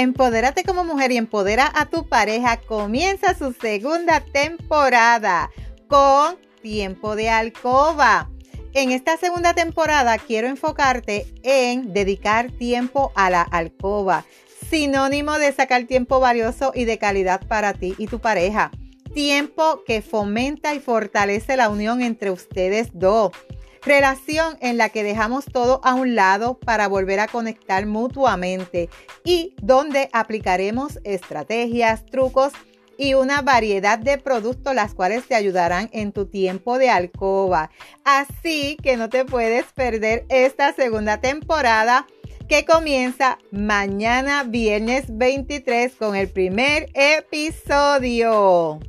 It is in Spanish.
Empodérate como mujer y empodera a tu pareja. Comienza su segunda temporada con Tiempo de Alcoba. En esta segunda temporada quiero enfocarte en dedicar tiempo a la alcoba, sinónimo de sacar tiempo valioso y de calidad para ti y tu pareja. Tiempo que fomenta y fortalece la unión entre ustedes dos Relación en la que dejamos todo a un lado para volver a conectar mutuamente y donde aplicaremos estrategias, trucos y una variedad de productos las cuales te ayudarán en tu tiempo de alcoba. Así que no te puedes perder esta segunda temporada que comienza mañana viernes 23 con el primer episodio.